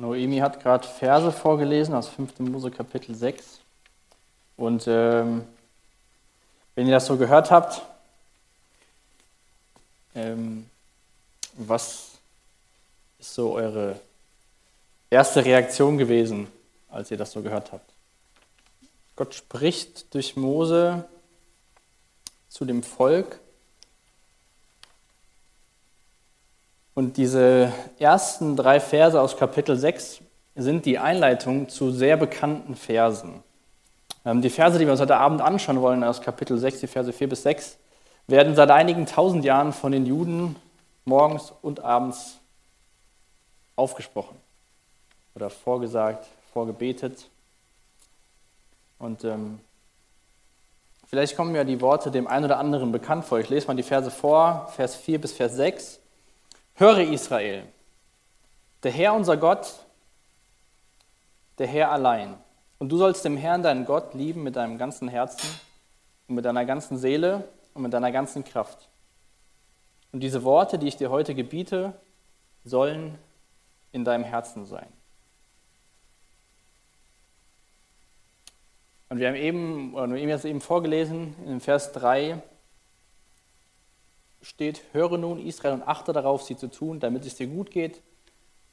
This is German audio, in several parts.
Noemi hat gerade Verse vorgelesen aus 5. Mose Kapitel 6. Und ähm, wenn ihr das so gehört habt, ähm, was ist so eure erste Reaktion gewesen, als ihr das so gehört habt? Gott spricht durch Mose zu dem Volk. Und diese ersten drei Verse aus Kapitel 6 sind die Einleitung zu sehr bekannten Versen. Ähm, die Verse, die wir uns heute Abend anschauen wollen, aus Kapitel 6, die Verse 4 bis 6, werden seit einigen tausend Jahren von den Juden morgens und abends aufgesprochen oder vorgesagt, vorgebetet. Und ähm, vielleicht kommen ja die Worte dem einen oder anderen bekannt vor. Ich lese mal die Verse vor, Vers 4 bis Vers 6. Höre Israel, der Herr unser Gott, der Herr allein. Und du sollst dem Herrn, deinen Gott, lieben mit deinem ganzen Herzen und mit deiner ganzen Seele und mit deiner ganzen Kraft. Und diese Worte, die ich dir heute gebiete, sollen in deinem Herzen sein. Und wir haben eben, oder wir haben jetzt eben vorgelesen, in Vers 3 steht, höre nun Israel und achte darauf, sie zu tun, damit es dir gut geht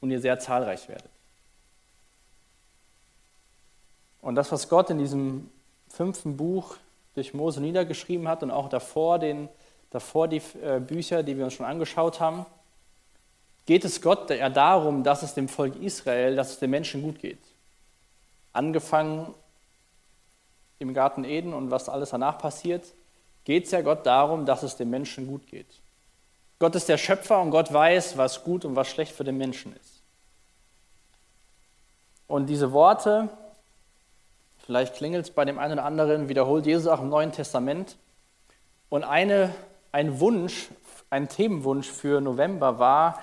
und ihr sehr zahlreich werdet. Und das, was Gott in diesem fünften Buch durch Mose niedergeschrieben hat und auch davor, den, davor die äh, Bücher, die wir uns schon angeschaut haben, geht es Gott ja darum, dass es dem Volk Israel, dass es den Menschen gut geht. Angefangen im Garten Eden und was alles danach passiert, geht es ja Gott darum, dass es dem Menschen gut geht. Gott ist der Schöpfer und Gott weiß, was gut und was schlecht für den Menschen ist. Und diese Worte, vielleicht klingelt es bei dem einen oder anderen, wiederholt Jesus auch im Neuen Testament. Und eine, ein Wunsch, ein Themenwunsch für November war,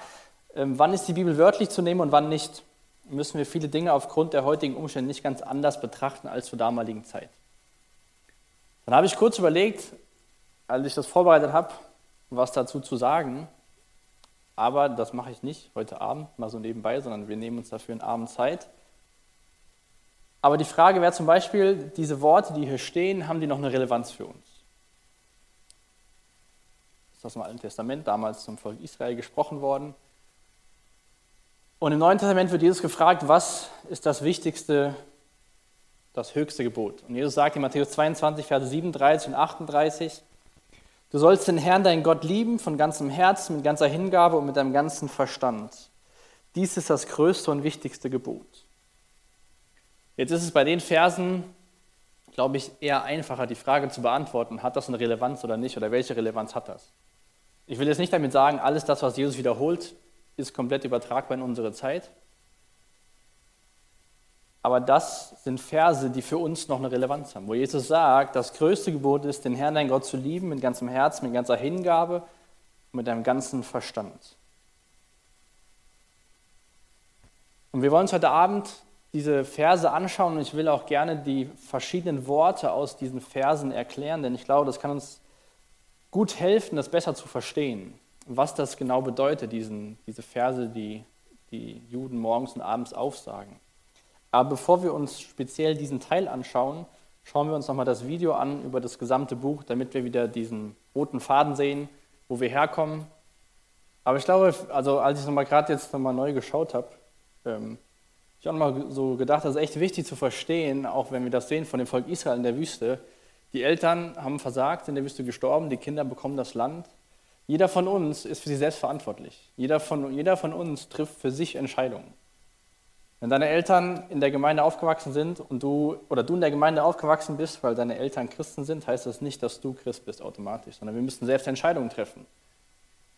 ähm, wann ist die Bibel wörtlich zu nehmen und wann nicht. Müssen wir viele Dinge aufgrund der heutigen Umstände nicht ganz anders betrachten als zur damaligen Zeit. Dann habe ich kurz überlegt, als ich das vorbereitet habe, was dazu zu sagen. Aber das mache ich nicht heute Abend mal so nebenbei, sondern wir nehmen uns dafür einen Abend Zeit. Aber die Frage wäre zum Beispiel, diese Worte, die hier stehen, haben die noch eine Relevanz für uns? Ist das im Alten Testament damals zum Volk Israel gesprochen worden? Und im Neuen Testament wird Jesus gefragt, was ist das Wichtigste das höchste Gebot. Und Jesus sagt in Matthäus 22, Verse 37 und 38, du sollst den Herrn, deinen Gott, lieben von ganzem Herzen, mit ganzer Hingabe und mit deinem ganzen Verstand. Dies ist das größte und wichtigste Gebot. Jetzt ist es bei den Versen, glaube ich, eher einfacher, die Frage zu beantworten, hat das eine Relevanz oder nicht, oder welche Relevanz hat das? Ich will jetzt nicht damit sagen, alles das, was Jesus wiederholt, ist komplett übertragbar in unsere Zeit. Aber das sind Verse, die für uns noch eine Relevanz haben, wo Jesus sagt, das größte Gebot ist, den Herrn, dein Gott zu lieben, mit ganzem Herzen, mit ganzer Hingabe und mit deinem ganzen Verstand. Und wir wollen uns heute Abend diese Verse anschauen und ich will auch gerne die verschiedenen Worte aus diesen Versen erklären, denn ich glaube, das kann uns gut helfen, das besser zu verstehen, was das genau bedeutet, diesen, diese Verse, die die Juden morgens und abends aufsagen. Aber bevor wir uns speziell diesen Teil anschauen, schauen wir uns nochmal das Video an über das gesamte Buch, damit wir wieder diesen roten Faden sehen, wo wir herkommen. Aber ich glaube, also als ich nochmal gerade jetzt nochmal neu geschaut habe, ähm, ich habe nochmal so gedacht, das ist echt wichtig zu verstehen, auch wenn wir das sehen von dem Volk Israel in der Wüste. Die Eltern haben versagt, in der Wüste gestorben, die Kinder bekommen das Land. Jeder von uns ist für sich selbst verantwortlich. Jeder von, jeder von uns trifft für sich Entscheidungen. Wenn deine Eltern in der Gemeinde aufgewachsen sind und du oder du in der Gemeinde aufgewachsen bist, weil deine Eltern Christen sind, heißt das nicht, dass du Christ bist automatisch, sondern wir müssen selbst Entscheidungen treffen.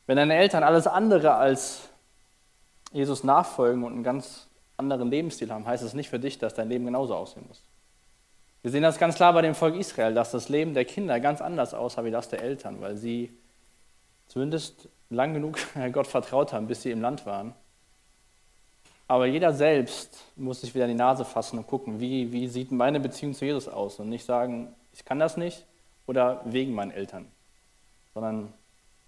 Wenn deine Eltern alles andere als Jesus nachfolgen und einen ganz anderen Lebensstil haben, heißt es nicht für dich, dass dein Leben genauso aussehen muss. Wir sehen das ganz klar bei dem Volk Israel, dass das Leben der Kinder ganz anders aussah wie das der Eltern, weil sie zumindest lang genug Gott vertraut haben, bis sie im Land waren aber jeder selbst muss sich wieder in die Nase fassen und gucken, wie, wie sieht meine Beziehung zu Jesus aus und nicht sagen, ich kann das nicht oder wegen meinen Eltern, sondern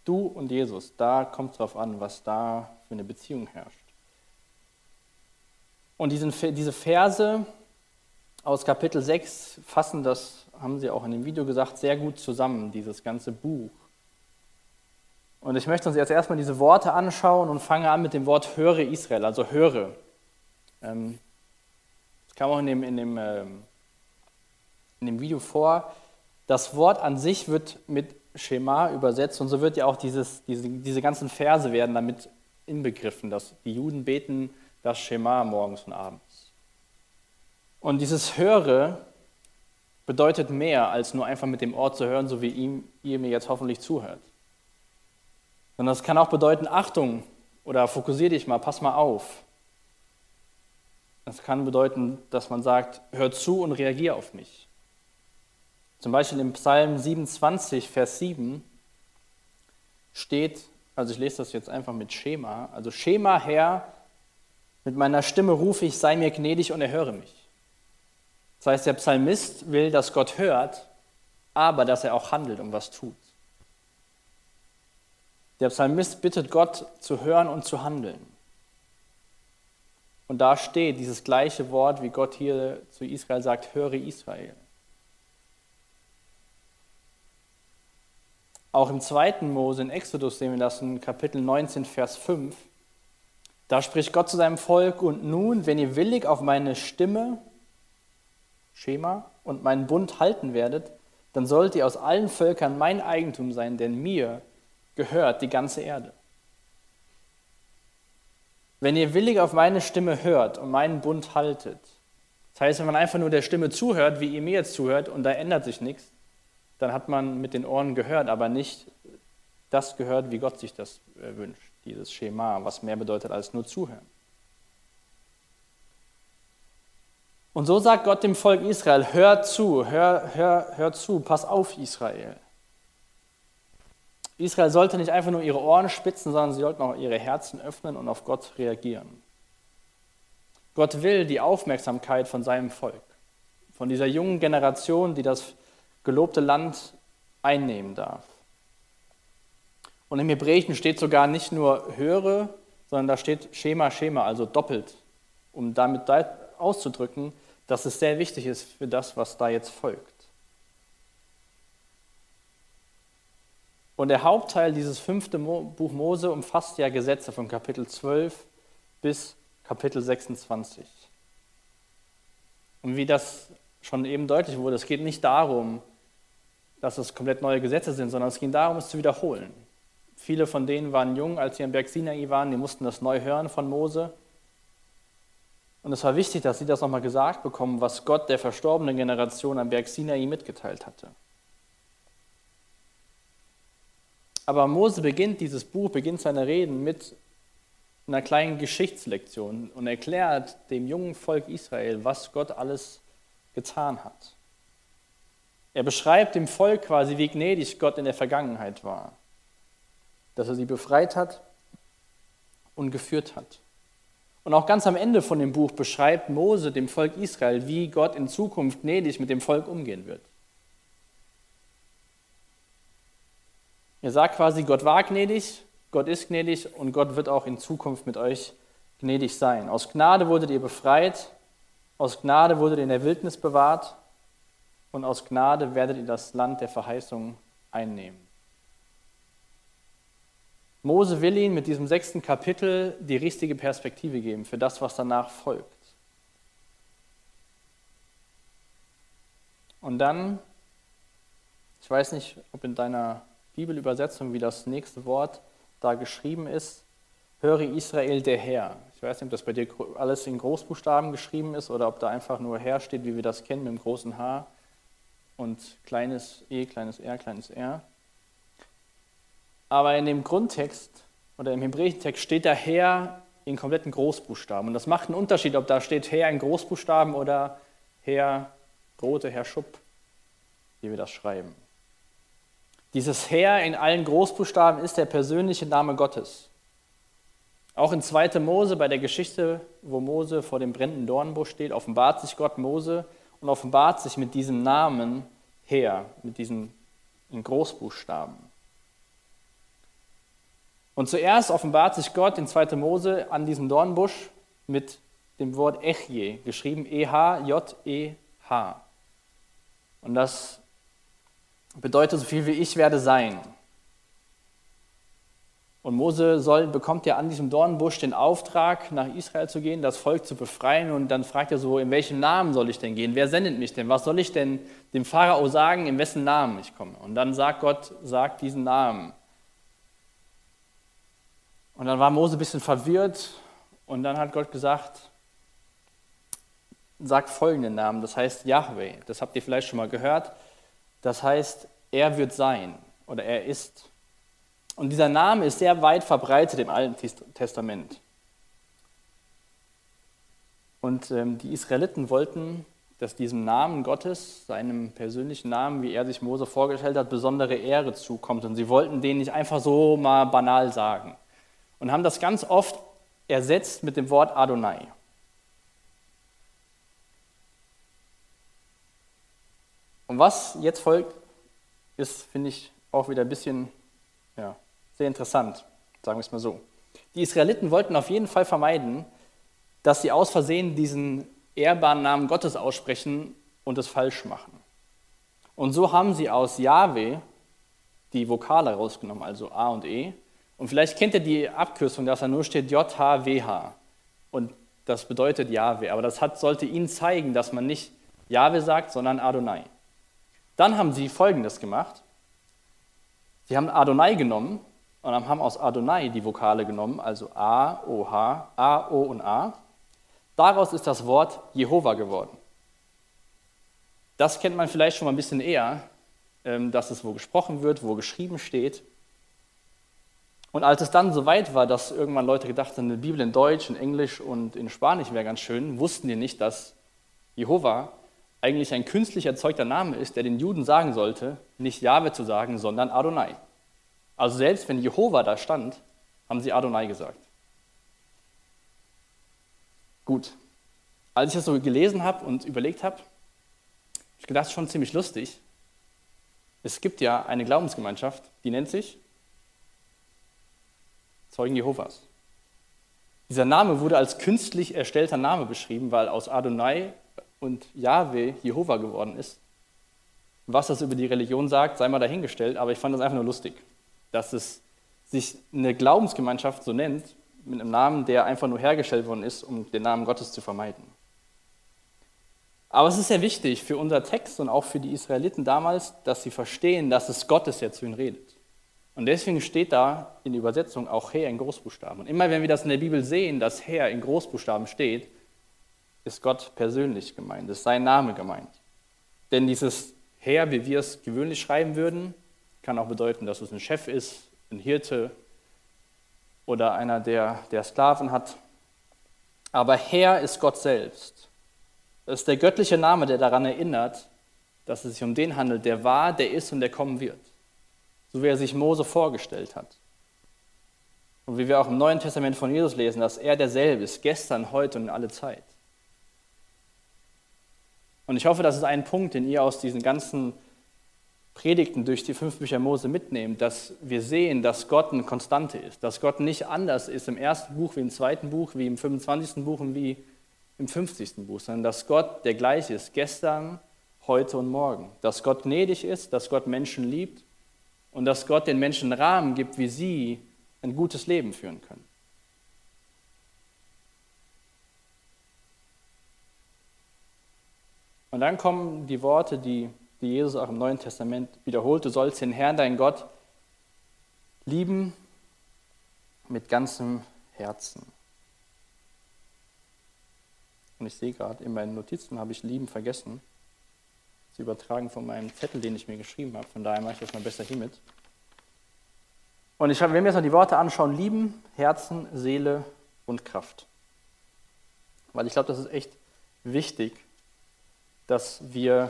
du und Jesus, da kommt es darauf an, was da für eine Beziehung herrscht. Und diesen, diese Verse aus Kapitel 6 fassen das, haben Sie auch in dem Video gesagt, sehr gut zusammen, dieses ganze Buch. Und ich möchte uns jetzt erstmal diese Worte anschauen und fange an mit dem Wort höre Israel, also höre. Ähm, das kam auch in dem, in, dem, ähm, in dem Video vor. Das Wort an sich wird mit Schema übersetzt und so wird ja auch dieses, diese, diese ganzen Verse werden damit inbegriffen, dass die Juden beten das Schema morgens und abends. Und dieses Höre bedeutet mehr, als nur einfach mit dem Ort zu hören, so wie ihm, ihr mir jetzt hoffentlich zuhört. Sondern es kann auch bedeuten, Achtung oder fokussier dich mal, pass mal auf. Es kann bedeuten, dass man sagt, hör zu und reagier auf mich. Zum Beispiel im Psalm 27, Vers 7 steht, also ich lese das jetzt einfach mit Schema, also Schema Herr, mit meiner Stimme rufe ich, sei mir gnädig und erhöre mich. Das heißt, der Psalmist will, dass Gott hört, aber dass er auch handelt und was tut. Der Psalmist bittet Gott zu hören und zu handeln. Und da steht dieses gleiche Wort, wie Gott hier zu Israel sagt, höre Israel. Auch im zweiten Mose, in Exodus sehen wir das in Kapitel 19, Vers 5. Da spricht Gott zu seinem Volk, und nun, wenn ihr willig auf meine Stimme, Schema, und meinen Bund halten werdet, dann sollt ihr aus allen Völkern mein Eigentum sein, denn mir gehört die ganze Erde. Wenn ihr willig auf meine Stimme hört und meinen Bund haltet, das heißt, wenn man einfach nur der Stimme zuhört, wie ihr mir jetzt zuhört, und da ändert sich nichts, dann hat man mit den Ohren gehört, aber nicht das gehört, wie Gott sich das äh, wünscht, dieses Schema, was mehr bedeutet als nur zuhören. Und so sagt Gott dem Volk Israel, hör zu, hör, hör, hör zu, pass auf Israel. Israel sollte nicht einfach nur ihre Ohren spitzen, sondern sie sollten auch ihre Herzen öffnen und auf Gott reagieren. Gott will die Aufmerksamkeit von seinem Volk, von dieser jungen Generation, die das gelobte Land einnehmen darf. Und im Hebräischen steht sogar nicht nur höre, sondern da steht Schema, Schema, also doppelt, um damit auszudrücken, dass es sehr wichtig ist für das, was da jetzt folgt. Und der Hauptteil dieses fünfte Buch Mose umfasst ja Gesetze von Kapitel 12 bis Kapitel 26. Und wie das schon eben deutlich wurde, es geht nicht darum, dass es komplett neue Gesetze sind, sondern es ging darum, es zu wiederholen. Viele von denen waren jung, als sie am Berg Sinai waren, die mussten das neu hören von Mose. Und es war wichtig, dass sie das nochmal gesagt bekommen, was Gott der verstorbenen Generation am Berg Sinai mitgeteilt hatte. Aber Mose beginnt dieses Buch, beginnt seine Reden mit einer kleinen Geschichtslektion und erklärt dem jungen Volk Israel, was Gott alles getan hat. Er beschreibt dem Volk quasi, wie gnädig Gott in der Vergangenheit war, dass er sie befreit hat und geführt hat. Und auch ganz am Ende von dem Buch beschreibt Mose dem Volk Israel, wie Gott in Zukunft gnädig mit dem Volk umgehen wird. Er sagt quasi, Gott war gnädig, Gott ist gnädig und Gott wird auch in Zukunft mit euch gnädig sein. Aus Gnade wurdet ihr befreit, aus Gnade wurdet ihr in der Wildnis bewahrt und aus Gnade werdet ihr das Land der Verheißung einnehmen. Mose will ihnen mit diesem sechsten Kapitel die richtige Perspektive geben für das, was danach folgt. Und dann, ich weiß nicht, ob in deiner Bibelübersetzung, wie das nächste Wort da geschrieben ist, höre Israel der Herr. Ich weiß nicht, ob das bei dir alles in Großbuchstaben geschrieben ist oder ob da einfach nur Herr steht, wie wir das kennen, mit dem großen H und kleines e, kleines r, kleines r. Aber in dem Grundtext oder im hebräischen Text steht da Herr in kompletten Großbuchstaben. Und das macht einen Unterschied, ob da steht Herr in Großbuchstaben oder Herr Grote, Herr Schupp, wie wir das schreiben. Dieses Herr in allen Großbuchstaben ist der persönliche Name Gottes. Auch in 2. Mose, bei der Geschichte, wo Mose vor dem brennenden Dornbusch steht, offenbart sich Gott Mose und offenbart sich mit diesem Namen her, mit diesen Großbuchstaben. Und zuerst offenbart sich Gott in 2. Mose an diesem Dornbusch mit dem Wort Echje, geschrieben E-H-J-E-H. Und das bedeutet so viel wie ich werde sein. Und Mose soll, bekommt ja an diesem Dornbusch den Auftrag, nach Israel zu gehen, das Volk zu befreien. Und dann fragt er so, in welchem Namen soll ich denn gehen? Wer sendet mich denn? Was soll ich denn dem Pharao sagen, in wessen Namen ich komme? Und dann sagt Gott, sagt diesen Namen. Und dann war Mose ein bisschen verwirrt und dann hat Gott gesagt, sag folgenden Namen, das heißt Yahweh, das habt ihr vielleicht schon mal gehört, das heißt, er wird sein oder er ist. Und dieser Name ist sehr weit verbreitet im Alten Testament. Und ähm, die Israeliten wollten, dass diesem Namen Gottes, seinem persönlichen Namen, wie er sich Mose vorgestellt hat, besondere Ehre zukommt. Und sie wollten den nicht einfach so mal banal sagen. Und haben das ganz oft ersetzt mit dem Wort Adonai. Und was jetzt folgt, ist, finde ich, auch wieder ein bisschen ja, sehr interessant, sagen wir es mal so. Die Israeliten wollten auf jeden Fall vermeiden, dass sie aus Versehen diesen ehrbaren Namen Gottes aussprechen und es falsch machen. Und so haben sie aus Yahweh die Vokale rausgenommen, also A und E. Und vielleicht kennt ihr die Abkürzung, dass da nur steht J-H-W-H. Und das bedeutet Yahweh. Aber das hat, sollte ihnen zeigen, dass man nicht Yahweh sagt, sondern Adonai. Dann haben sie Folgendes gemacht. Sie haben Adonai genommen und haben aus Adonai die Vokale genommen, also A, O, H, A, O und A. Daraus ist das Wort Jehova geworden. Das kennt man vielleicht schon mal ein bisschen eher, ähm, dass es wo gesprochen wird, wo geschrieben steht. Und als es dann so weit war, dass irgendwann Leute gedacht haben, eine Bibel in Deutsch, in Englisch und in Spanisch wäre ganz schön, wussten die nicht, dass Jehova eigentlich ein künstlich erzeugter Name ist, der den Juden sagen sollte, nicht Jahwe zu sagen, sondern Adonai. Also selbst wenn Jehova da stand, haben sie Adonai gesagt. Gut, als ich das so gelesen habe und überlegt habe, habe ich gedacht, schon ziemlich lustig. Es gibt ja eine Glaubensgemeinschaft, die nennt sich Zeugen Jehovas. Dieser Name wurde als künstlich erstellter Name beschrieben, weil aus Adonai und Yahweh Jehova geworden ist. Was das über die Religion sagt, sei mal dahingestellt, aber ich fand das einfach nur lustig, dass es sich eine Glaubensgemeinschaft so nennt, mit einem Namen, der einfach nur hergestellt worden ist, um den Namen Gottes zu vermeiden. Aber es ist sehr wichtig für unser Text und auch für die Israeliten damals, dass sie verstehen, dass es Gott ist, der zu ihnen redet. Und deswegen steht da in der Übersetzung auch Herr in Großbuchstaben. Und immer wenn wir das in der Bibel sehen, dass Herr in Großbuchstaben steht, ist Gott persönlich gemeint, ist sein Name gemeint. Denn dieses Herr, wie wir es gewöhnlich schreiben würden, kann auch bedeuten, dass es ein Chef ist, ein Hirte oder einer, der, der Sklaven hat. Aber Herr ist Gott selbst. Das ist der göttliche Name, der daran erinnert, dass es sich um den handelt, der war, der ist und der kommen wird. So wie er sich Mose vorgestellt hat. Und wie wir auch im Neuen Testament von Jesus lesen, dass er derselbe ist, gestern, heute und in alle Zeit. Und ich hoffe, das ist ein Punkt, den ihr aus diesen ganzen Predigten durch die fünf Bücher Mose mitnehmt, dass wir sehen, dass Gott eine Konstante ist, dass Gott nicht anders ist im ersten Buch wie im zweiten Buch, wie im 25. Buch und wie im 50. Buch, sondern dass Gott der gleiche ist, gestern, heute und morgen. Dass Gott gnädig ist, dass Gott Menschen liebt und dass Gott den Menschen Rahmen gibt, wie sie ein gutes Leben führen können. Und dann kommen die Worte, die, die Jesus auch im Neuen Testament wiederholt. Du sollst den Herrn, deinen Gott, lieben mit ganzem Herzen. Und ich sehe gerade, in meinen Notizen habe ich lieben vergessen. zu übertragen von meinem Zettel, den ich mir geschrieben habe. Von daher mache ich das mal besser hiermit. Und ich, wenn wir jetzt mal die Worte anschauen, lieben, Herzen, Seele und Kraft. Weil ich glaube, das ist echt wichtig, dass wir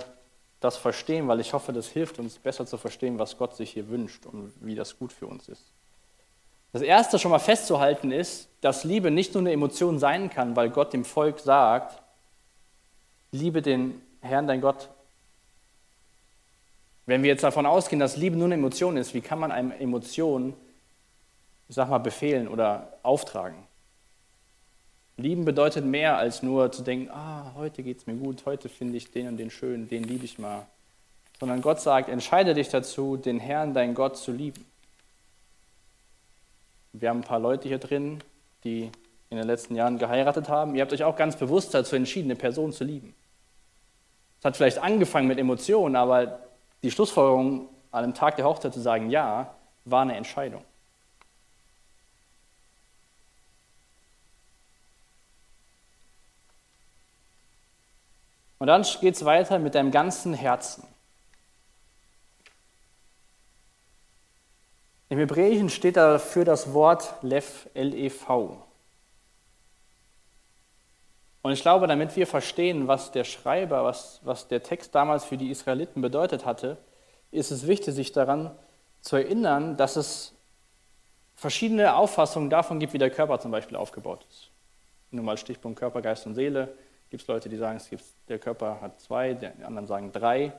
das verstehen, weil ich hoffe, das hilft uns besser zu verstehen, was Gott sich hier wünscht und wie das gut für uns ist. Das Erste schon mal festzuhalten ist, dass Liebe nicht nur eine Emotion sein kann, weil Gott dem Volk sagt, liebe den Herrn, dein Gott. Wenn wir jetzt davon ausgehen, dass Liebe nur eine Emotion ist, wie kann man eine Emotion, ich sag mal, befehlen oder auftragen? Lieben bedeutet mehr als nur zu denken, ah, heute geht es mir gut, heute finde ich den und den schön, den liebe ich mal. Sondern Gott sagt, entscheide dich dazu, den Herrn, dein Gott, zu lieben. Wir haben ein paar Leute hier drin, die in den letzten Jahren geheiratet haben. Ihr habt euch auch ganz bewusst dazu entschieden, eine Person zu lieben. Es hat vielleicht angefangen mit Emotionen, aber die Schlussfolgerung an dem Tag der Hochzeit zu sagen Ja, war eine Entscheidung. Und dann geht es weiter mit deinem ganzen Herzen. Im Hebräischen steht dafür das Wort Lev, L-E-V. Und ich glaube, damit wir verstehen, was der Schreiber, was, was der Text damals für die Israeliten bedeutet hatte, ist es wichtig, sich daran zu erinnern, dass es verschiedene Auffassungen davon gibt, wie der Körper zum Beispiel aufgebaut ist. Nur mal Stichpunkt Körper, Geist und Seele. Gibt es Leute, die sagen, es gibt, der Körper hat zwei, die anderen sagen drei.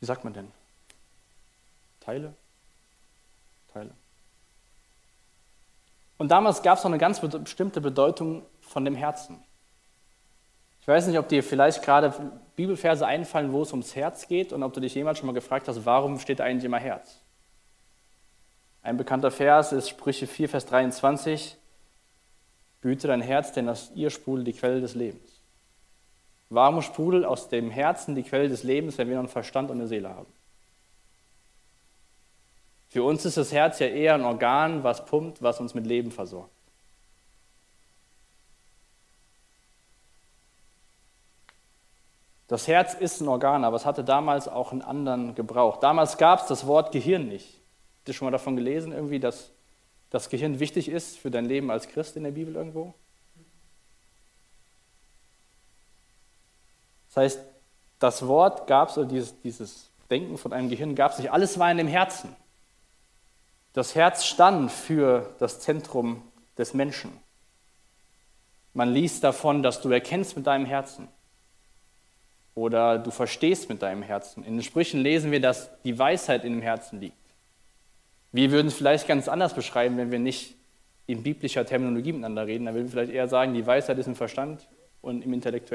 Wie sagt man denn? Teile? Teile. Und damals gab es noch eine ganz bestimmte Bedeutung von dem Herzen. Ich weiß nicht, ob dir vielleicht gerade Bibelverse einfallen, wo es ums Herz geht und ob du dich jemals schon mal gefragt hast, warum steht eigentlich immer Herz? Ein bekannter Vers ist Sprüche 4, Vers 23. Behüte dein Herz, denn aus ihr sprudelt die Quelle des Lebens. Warum sprudelt aus dem Herzen die Quelle des Lebens, wenn wir noch einen Verstand und eine Seele haben? Für uns ist das Herz ja eher ein Organ, was pumpt, was uns mit Leben versorgt. Das Herz ist ein Organ, aber es hatte damals auch einen anderen Gebrauch. Damals gab es das Wort Gehirn nicht. Habt ihr schon mal davon gelesen, irgendwie, dass das Gehirn wichtig ist für dein Leben als Christ in der Bibel irgendwo? Das heißt, das Wort gab es, oder dieses, dieses Denken von einem Gehirn gab es nicht. Alles war in dem Herzen. Das Herz stand für das Zentrum des Menschen. Man liest davon, dass du erkennst mit deinem Herzen oder du verstehst mit deinem Herzen. In den Sprüchen lesen wir, dass die Weisheit in dem Herzen liegt. Wir würden es vielleicht ganz anders beschreiben, wenn wir nicht in biblischer Terminologie miteinander reden. Dann würden wir vielleicht eher sagen, die Weisheit ist im Verstand und im Intellekt.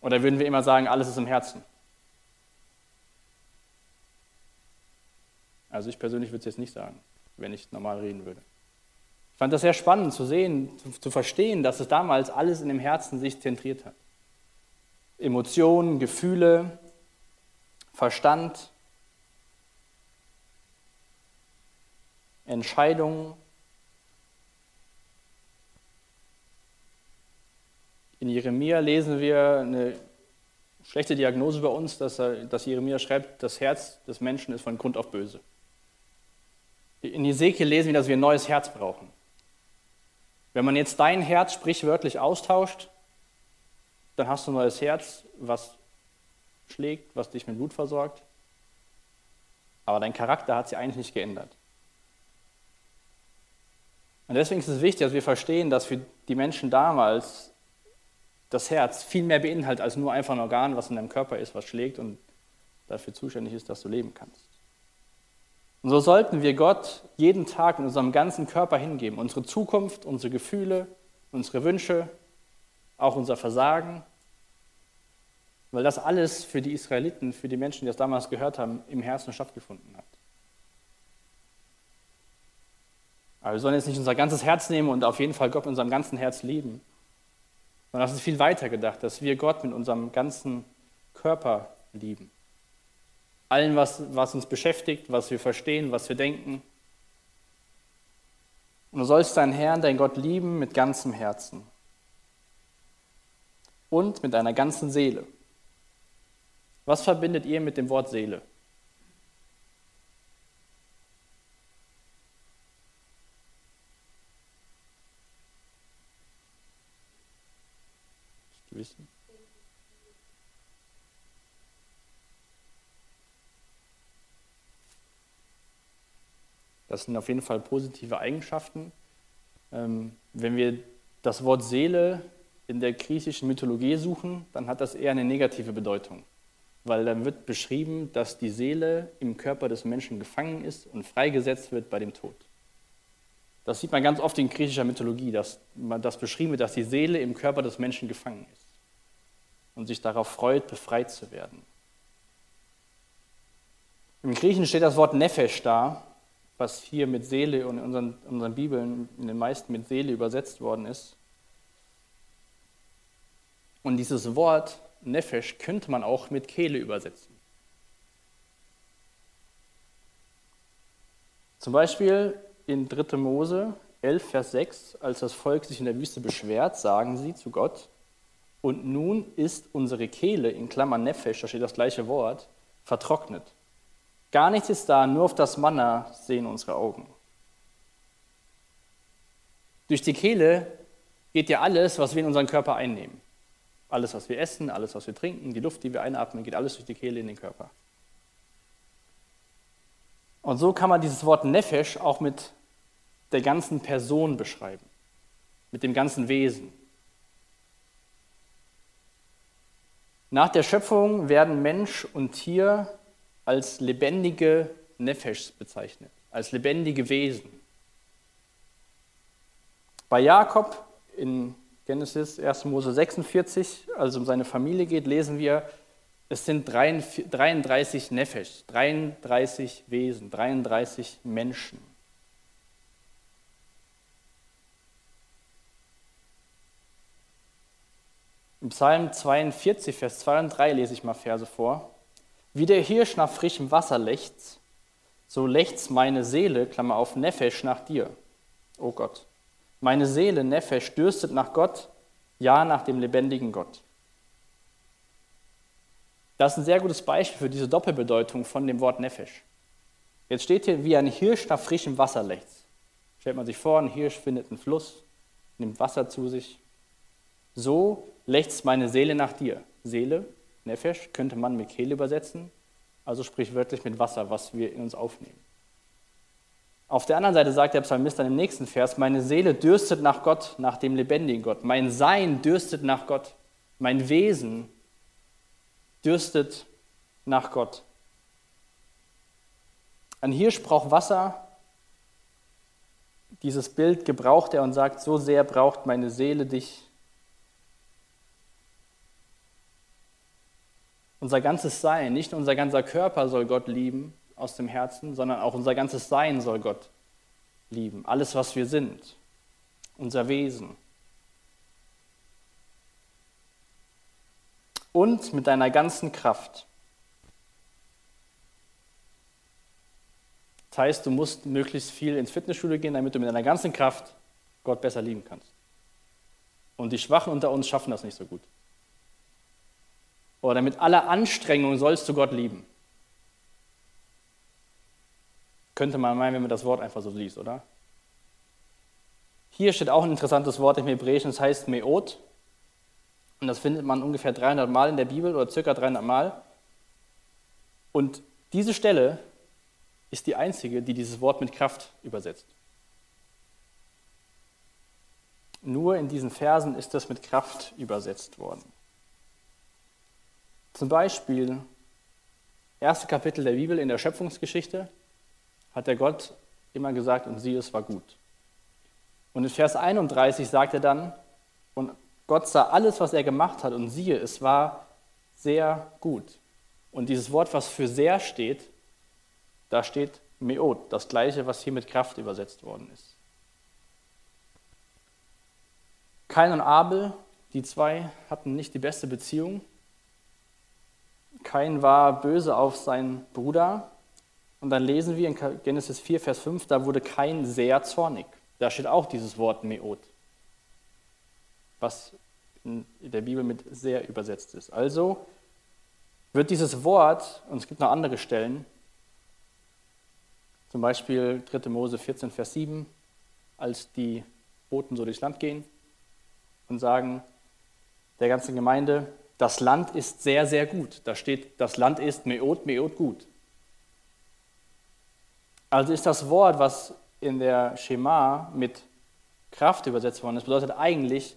Oder würden wir immer sagen, alles ist im Herzen. Also ich persönlich würde es jetzt nicht sagen, wenn ich normal reden würde. Ich fand das sehr spannend zu sehen, zu, zu verstehen, dass es damals alles in dem Herzen sich zentriert hat. Emotionen, Gefühle, Verstand, Entscheidungen. In Jeremia lesen wir eine schlechte Diagnose bei uns, dass, er, dass Jeremia schreibt, das Herz des Menschen ist von Grund auf böse. In Ezekiel lesen wir, dass wir ein neues Herz brauchen. Wenn man jetzt dein Herz sprichwörtlich austauscht, dann hast du ein neues Herz, was schlägt, was dich mit Blut versorgt. Aber dein Charakter hat sich eigentlich nicht geändert. Und deswegen ist es wichtig, dass wir verstehen, dass für die Menschen damals das Herz viel mehr beinhaltet als nur einfach ein Organ, was in deinem Körper ist, was schlägt und dafür zuständig ist, dass du leben kannst. Und so sollten wir Gott jeden Tag in unserem ganzen Körper hingeben. Unsere Zukunft, unsere Gefühle, unsere Wünsche, auch unser Versagen, weil das alles für die Israeliten, für die Menschen, die das damals gehört haben, im Herzen stattgefunden hat. Aber wir sollen jetzt nicht unser ganzes Herz nehmen und auf jeden Fall Gott mit unserem ganzen Herz lieben, sondern das ist viel weiter gedacht, dass wir Gott mit unserem ganzen Körper lieben. Allen, was, was uns beschäftigt, was wir verstehen, was wir denken. Und du sollst deinen Herrn, dein Gott lieben mit ganzem Herzen und mit deiner ganzen Seele. Was verbindet ihr mit dem Wort Seele? Wissen? Das sind auf jeden Fall positive Eigenschaften. Ähm, wenn wir das Wort Seele in der griechischen Mythologie suchen, dann hat das eher eine negative Bedeutung, weil dann wird beschrieben, dass die Seele im Körper des Menschen gefangen ist und freigesetzt wird bei dem Tod. Das sieht man ganz oft in griechischer Mythologie, dass das beschrieben wird, dass die Seele im Körper des Menschen gefangen ist und sich darauf freut, befreit zu werden. Im Griechischen steht das Wort Nefesh da, was hier mit Seele und in unseren, unseren Bibeln in den meisten mit Seele übersetzt worden ist. Und dieses Wort Nefesh könnte man auch mit Kehle übersetzen. Zum Beispiel in 3. Mose 11, Vers 6, als das Volk sich in der Wüste beschwert, sagen sie zu Gott, und nun ist unsere Kehle, in Klammern Nefesh, da steht das gleiche Wort, vertrocknet. Gar nichts ist da, nur auf das Manna sehen unsere Augen. Durch die Kehle geht ja alles, was wir in unseren Körper einnehmen. Alles, was wir essen, alles, was wir trinken, die Luft, die wir einatmen, geht alles durch die Kehle in den Körper. Und so kann man dieses Wort Nefesh auch mit der ganzen Person beschreiben, mit dem ganzen Wesen. Nach der Schöpfung werden Mensch und Tier als lebendige Nefesh bezeichnet, als lebendige Wesen. Bei Jakob in Genesis 1. Mose 46, als es um seine Familie geht, lesen wir, es sind 33 Nefesh, 33 Wesen, 33 Menschen. Im Psalm 42, Vers 2 und 3 lese ich mal Verse vor. Wie der Hirsch nach frischem Wasser lechzt, so lechzt meine Seele, Klammer auf, Nefesh nach dir, o oh Gott. Meine Seele, Nefesh, dürstet nach Gott, ja nach dem lebendigen Gott. Das ist ein sehr gutes Beispiel für diese Doppelbedeutung von dem Wort Nefesh. Jetzt steht hier, wie ein Hirsch nach frischem Wasser lechzt. Stellt man sich vor, ein Hirsch findet einen Fluss, nimmt Wasser zu sich. So lechzt meine Seele nach dir. Seele, Nefesh, könnte man mit Kehle übersetzen, also sprichwörtlich mit Wasser, was wir in uns aufnehmen. Auf der anderen Seite sagt der Psalmist dann im nächsten Vers, meine Seele dürstet nach Gott, nach dem lebendigen Gott. Mein Sein dürstet nach Gott. Mein Wesen dürstet nach Gott. Ein Hirsch braucht Wasser. Dieses Bild gebraucht er und sagt, so sehr braucht meine Seele dich. Unser ganzes Sein, nicht nur unser ganzer Körper soll Gott lieben aus dem Herzen, sondern auch unser ganzes Sein soll Gott lieben. Alles, was wir sind, unser Wesen. Und mit deiner ganzen Kraft. Das heißt, du musst möglichst viel ins Fitnessstudio gehen, damit du mit deiner ganzen Kraft Gott besser lieben kannst. Und die Schwachen unter uns schaffen das nicht so gut. Oder mit aller Anstrengung sollst du Gott lieben. Könnte man meinen, wenn man das Wort einfach so liest, oder? Hier steht auch ein interessantes Wort im Hebräischen, das heißt Meot. Und das findet man ungefähr 300 Mal in der Bibel oder circa 300 Mal. Und diese Stelle ist die einzige, die dieses Wort mit Kraft übersetzt. Nur in diesen Versen ist das mit Kraft übersetzt worden. Zum Beispiel, erste Kapitel der Bibel in der Schöpfungsgeschichte, hat der Gott immer gesagt, und siehe, es war gut. Und in Vers 31 sagt er dann, und Gott sah alles, was er gemacht hat, und siehe, es war sehr gut. Und dieses Wort, was für sehr steht, da steht Meot, das gleiche, was hier mit Kraft übersetzt worden ist. Kain und Abel, die zwei, hatten nicht die beste Beziehung. Kain war böse auf seinen Bruder. Und dann lesen wir in Genesis 4, Vers 5, da wurde Kain sehr zornig. Da steht auch dieses Wort Meot, was in der Bibel mit sehr übersetzt ist. Also wird dieses Wort, und es gibt noch andere Stellen, zum Beispiel 3. Mose 14, Vers 7, als die Boten so durchs Land gehen und sagen der ganzen Gemeinde, das Land ist sehr, sehr gut. Da steht, das Land ist Meot, Meot gut. Also ist das Wort, was in der Schema mit Kraft übersetzt worden ist, bedeutet eigentlich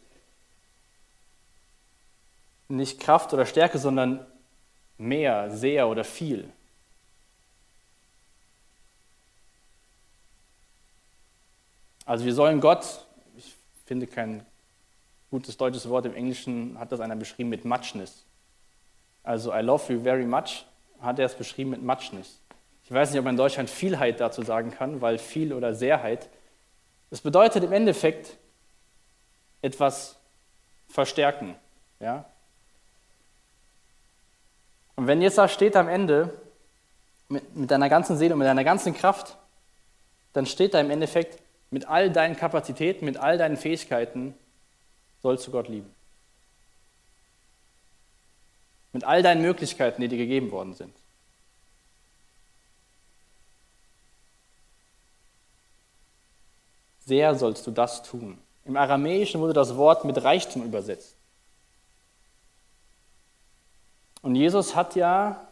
nicht Kraft oder Stärke, sondern mehr, sehr oder viel. Also wir sollen Gott, ich finde kein gutes deutsches Wort, im Englischen hat das einer beschrieben mit Muchness. Also I love you very much, hat er es beschrieben mit Muchness. Ich weiß nicht, ob man in Deutschland Vielheit dazu sagen kann, weil viel oder Sehrheit. Das bedeutet im Endeffekt etwas verstärken. Ja? Und wenn jetzt da steht am Ende, mit, mit deiner ganzen Seele und mit deiner ganzen Kraft, dann steht da im Endeffekt, mit all deinen Kapazitäten, mit all deinen Fähigkeiten sollst du Gott lieben. Mit all deinen Möglichkeiten, die dir gegeben worden sind. Sehr sollst du das tun. Im Aramäischen wurde das Wort mit Reichtum übersetzt. Und Jesus hat ja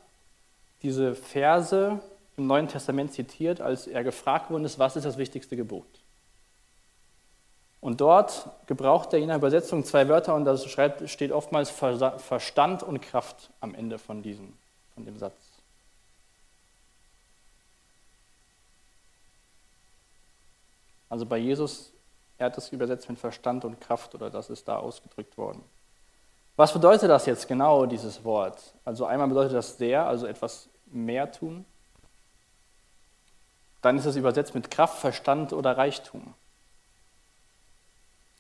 diese Verse im Neuen Testament zitiert, als er gefragt worden ist, was ist das wichtigste Gebot? Und dort gebraucht er in der Übersetzung zwei Wörter und da steht oftmals Verstand und Kraft am Ende von, diesem, von dem Satz. Also bei Jesus, er hat das übersetzt mit Verstand und Kraft oder das ist da ausgedrückt worden. Was bedeutet das jetzt genau, dieses Wort? Also einmal bedeutet das sehr, also etwas mehr tun. Dann ist es übersetzt mit Kraft, Verstand oder Reichtum.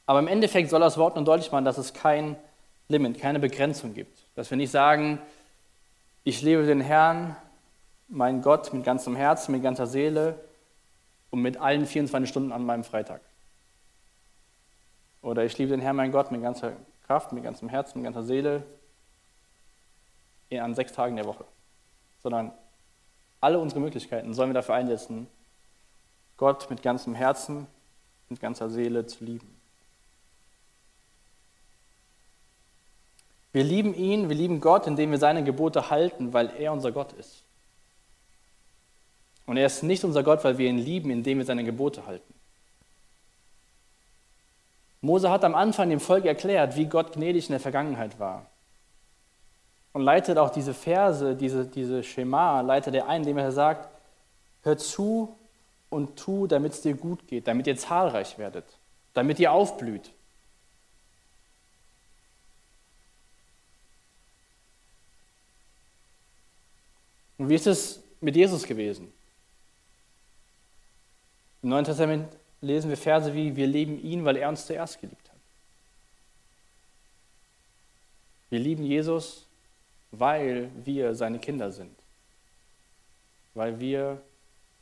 Aber im Endeffekt soll das Wort nur deutlich machen, dass es kein Limit, keine Begrenzung gibt. Dass wir nicht sagen, ich lebe den Herrn, mein Gott, mit ganzem Herzen, mit ganzer Seele und mit allen 24 Stunden an meinem Freitag. Oder ich liebe den Herrn, mein Gott, mit ganzer Kraft, mit ganzem Herzen, mit ganzer Seele an sechs Tagen der Woche. Sondern alle unsere Möglichkeiten sollen wir dafür einsetzen, Gott mit ganzem Herzen, mit ganzer Seele zu lieben. Wir lieben ihn, wir lieben Gott, indem wir seine Gebote halten, weil er unser Gott ist. Und er ist nicht unser Gott, weil wir ihn lieben, indem wir seine Gebote halten. Mose hat am Anfang dem Volk erklärt, wie Gott gnädig in der Vergangenheit war. Und leitet auch diese Verse, diese, diese Schema, leitet er ein, indem er sagt, hör zu und tu, damit es dir gut geht, damit ihr zahlreich werdet, damit ihr aufblüht. Und wie ist es mit Jesus gewesen? Im Neuen Testament lesen wir Verse wie, wir lieben ihn, weil er uns zuerst geliebt hat. Wir lieben Jesus, weil wir seine Kinder sind, weil wir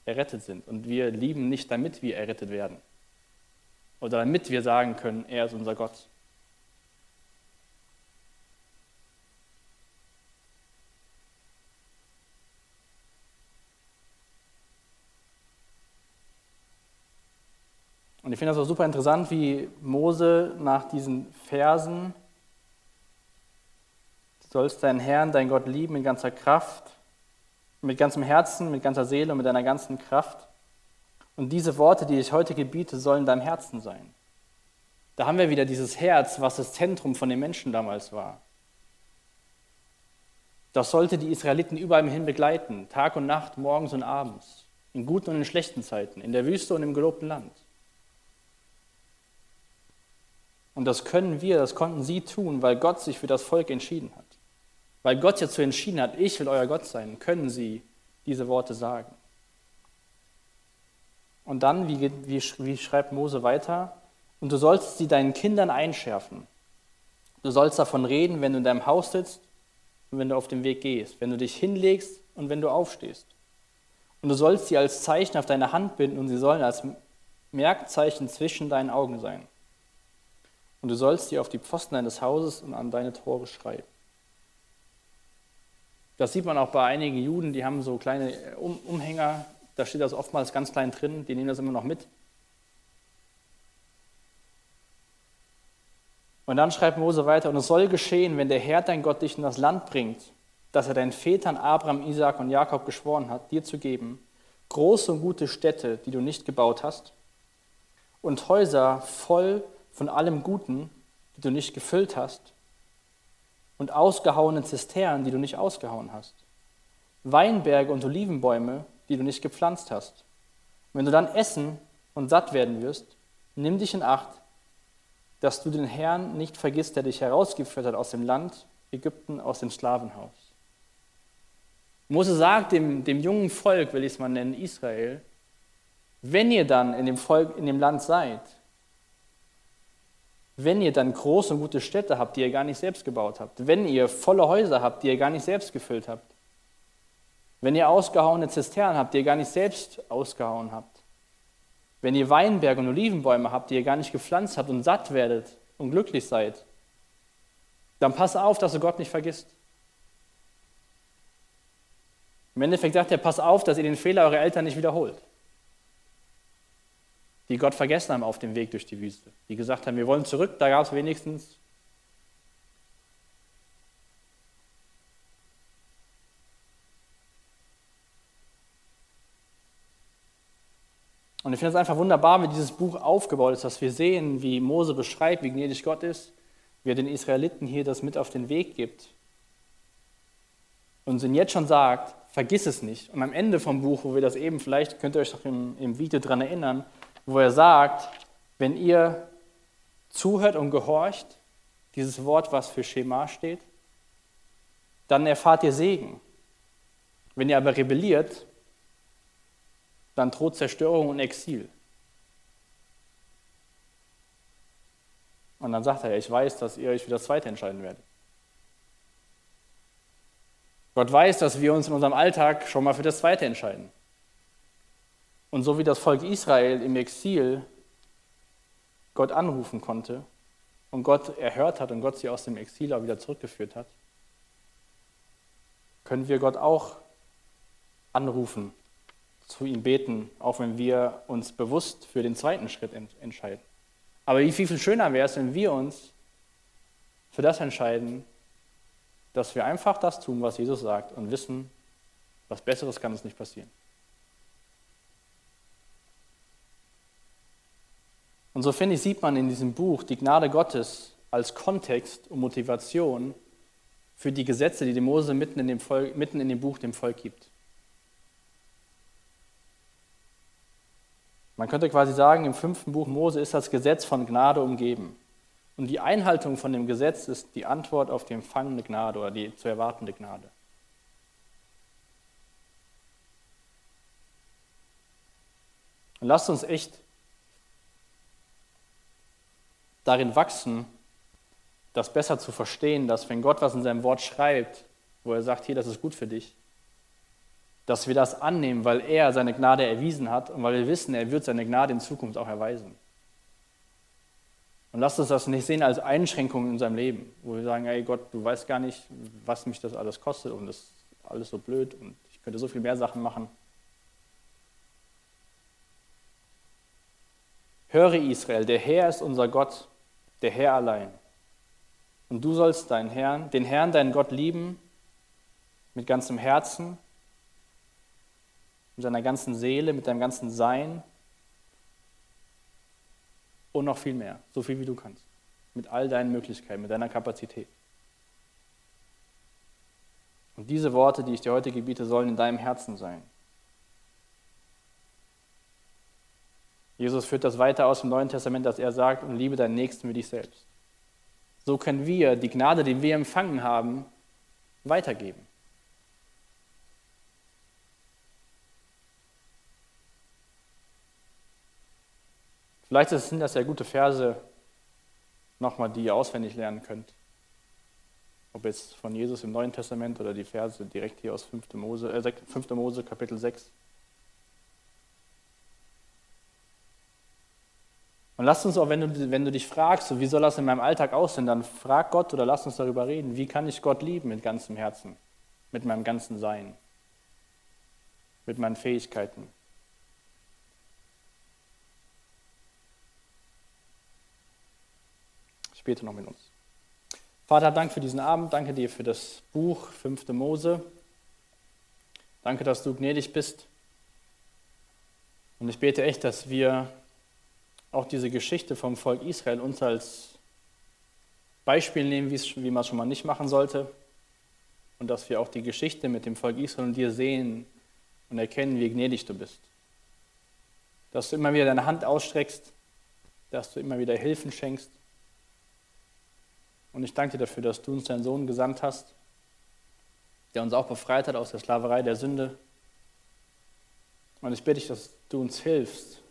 errettet sind. Und wir lieben nicht, damit wir errettet werden oder damit wir sagen können, er ist unser Gott. Ich finde das auch super interessant, wie Mose nach diesen Versen, du sollst deinen Herrn, dein Gott lieben mit ganzer Kraft, mit ganzem Herzen, mit ganzer Seele und mit deiner ganzen Kraft. Und diese Worte, die ich heute gebiete, sollen deinem Herzen sein. Da haben wir wieder dieses Herz, was das Zentrum von den Menschen damals war. Das sollte die Israeliten überall hin begleiten, Tag und Nacht, morgens und abends, in guten und in schlechten Zeiten, in der Wüste und im gelobten Land. Und das können wir, das konnten sie tun, weil Gott sich für das Volk entschieden hat. Weil Gott dazu entschieden hat, ich will euer Gott sein, können sie diese Worte sagen. Und dann, wie, wie, wie schreibt Mose weiter, und du sollst sie deinen Kindern einschärfen. Du sollst davon reden, wenn du in deinem Haus sitzt und wenn du auf dem Weg gehst, wenn du dich hinlegst und wenn du aufstehst. Und du sollst sie als Zeichen auf deine Hand binden und sie sollen als Merkzeichen zwischen deinen Augen sein und du sollst sie auf die Pfosten deines Hauses und an deine Tore schreiben. Das sieht man auch bei einigen Juden, die haben so kleine um Umhänger, da steht das oftmals ganz klein drin, die nehmen das immer noch mit. Und dann schreibt Mose weiter, und es soll geschehen, wenn der Herr dein Gott dich in das Land bringt, das er deinen Vätern Abraham, Isaac und Jakob geschworen hat, dir zu geben, große und gute Städte, die du nicht gebaut hast, und Häuser voll von allem Guten, die du nicht gefüllt hast, und ausgehauene Zisternen, die du nicht ausgehauen hast, Weinberge und Olivenbäume, die du nicht gepflanzt hast. Und wenn du dann essen und satt werden wirst, nimm dich in Acht, dass du den Herrn nicht vergisst, der dich herausgeführt hat aus dem Land Ägypten, aus dem Sklavenhaus. Mose sagt dem, dem jungen Volk, will ich es mal nennen, Israel, wenn ihr dann in dem, Volk, in dem Land seid, wenn ihr dann große und gute Städte habt, die ihr gar nicht selbst gebaut habt, wenn ihr volle Häuser habt, die ihr gar nicht selbst gefüllt habt, wenn ihr ausgehauene Zisternen habt, die ihr gar nicht selbst ausgehauen habt, wenn ihr Weinberge und Olivenbäume habt, die ihr gar nicht gepflanzt habt und satt werdet und glücklich seid, dann pass auf, dass du Gott nicht vergisst. Im Endeffekt sagt er, pass auf, dass ihr den Fehler eurer Eltern nicht wiederholt die Gott vergessen haben auf dem Weg durch die Wüste. Die gesagt haben, wir wollen zurück, da gab es wenigstens Und ich finde es einfach wunderbar, wie dieses Buch aufgebaut ist, dass wir sehen, wie Mose beschreibt, wie gnädig Gott ist, wie er den Israeliten hier das mit auf den Weg gibt. Und ihnen jetzt schon sagt, vergiss es nicht. Und am Ende vom Buch, wo wir das eben, vielleicht könnt ihr euch noch im, im Video dran erinnern, wo er sagt, wenn ihr zuhört und gehorcht, dieses Wort, was für Schema steht, dann erfahrt ihr Segen. Wenn ihr aber rebelliert, dann droht Zerstörung und Exil. Und dann sagt er, ich weiß, dass ihr euch für das Zweite entscheiden werdet. Gott weiß, dass wir uns in unserem Alltag schon mal für das Zweite entscheiden. Und so wie das Volk Israel im Exil Gott anrufen konnte und Gott erhört hat und Gott sie aus dem Exil auch wieder zurückgeführt hat, können wir Gott auch anrufen, zu ihm beten, auch wenn wir uns bewusst für den zweiten Schritt entscheiden. Aber wie viel schöner wäre es, wenn wir uns für das entscheiden, dass wir einfach das tun, was Jesus sagt und wissen, was Besseres kann uns nicht passieren. Und so finde ich, sieht man in diesem Buch die Gnade Gottes als Kontext und Motivation für die Gesetze, die dem Mose mitten in dem, Volk, mitten in dem Buch dem Volk gibt. Man könnte quasi sagen, im fünften Buch Mose ist das Gesetz von Gnade umgeben. Und die Einhaltung von dem Gesetz ist die Antwort auf die empfangene Gnade oder die zu erwartende Gnade. Und lasst uns echt darin wachsen, das besser zu verstehen, dass wenn Gott was in seinem Wort schreibt, wo er sagt, hier, das ist gut für dich, dass wir das annehmen, weil er seine Gnade erwiesen hat und weil wir wissen, er wird seine Gnade in Zukunft auch erweisen. Und lasst uns das nicht sehen als Einschränkung in unserem Leben, wo wir sagen, ey Gott, du weißt gar nicht, was mich das alles kostet und das ist alles so blöd und ich könnte so viel mehr Sachen machen. Höre Israel, der Herr ist unser Gott der Herr allein. Und du sollst deinen Herrn, den Herrn, deinen Gott lieben mit ganzem Herzen, mit deiner ganzen Seele, mit deinem ganzen Sein und noch viel mehr, so viel wie du kannst, mit all deinen Möglichkeiten, mit deiner Kapazität. Und diese Worte, die ich dir heute gebiete, sollen in deinem Herzen sein. Jesus führt das weiter aus im Neuen Testament, dass er sagt, und liebe deinen Nächsten wie dich selbst. So können wir die Gnade, die wir empfangen haben, weitergeben. Vielleicht sind das ja gute Verse, nochmal, die ihr auswendig lernen könnt. Ob jetzt von Jesus im Neuen Testament oder die Verse direkt hier aus 5. Mose, äh, 5. Mose Kapitel 6. Und lass uns auch, wenn du, wenn du dich fragst, wie soll das in meinem Alltag aussehen, dann frag Gott oder lass uns darüber reden, wie kann ich Gott lieben mit ganzem Herzen, mit meinem ganzen Sein, mit meinen Fähigkeiten. Später noch mit uns. Vater, danke für diesen Abend, danke dir für das Buch 5. Mose. Danke, dass du gnädig bist. Und ich bete echt, dass wir auch diese Geschichte vom Volk Israel uns als Beispiel nehmen, wie man es schon mal nicht machen sollte. Und dass wir auch die Geschichte mit dem Volk Israel und dir sehen und erkennen, wie gnädig du bist. Dass du immer wieder deine Hand ausstreckst, dass du immer wieder Hilfen schenkst. Und ich danke dir dafür, dass du uns deinen Sohn gesandt hast, der uns auch befreit hat aus der Sklaverei der Sünde. Und ich bitte dich, dass du uns hilfst,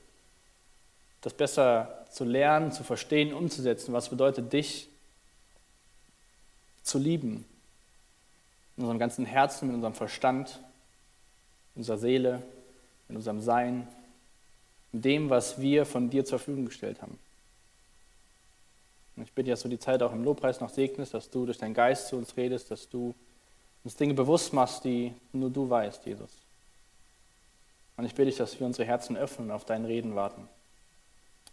das besser zu lernen, zu verstehen, umzusetzen. Was bedeutet dich zu lieben? In unserem ganzen Herzen, mit unserem Verstand, in unserer Seele, in unserem Sein, in dem, was wir von dir zur Verfügung gestellt haben. Und ich bitte, dass du die Zeit auch im Lobpreis noch segnest, dass du durch deinen Geist zu uns redest, dass du uns Dinge bewusst machst, die nur du weißt, Jesus. Und ich bitte dich, dass wir unsere Herzen öffnen und auf dein Reden warten.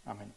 Amen.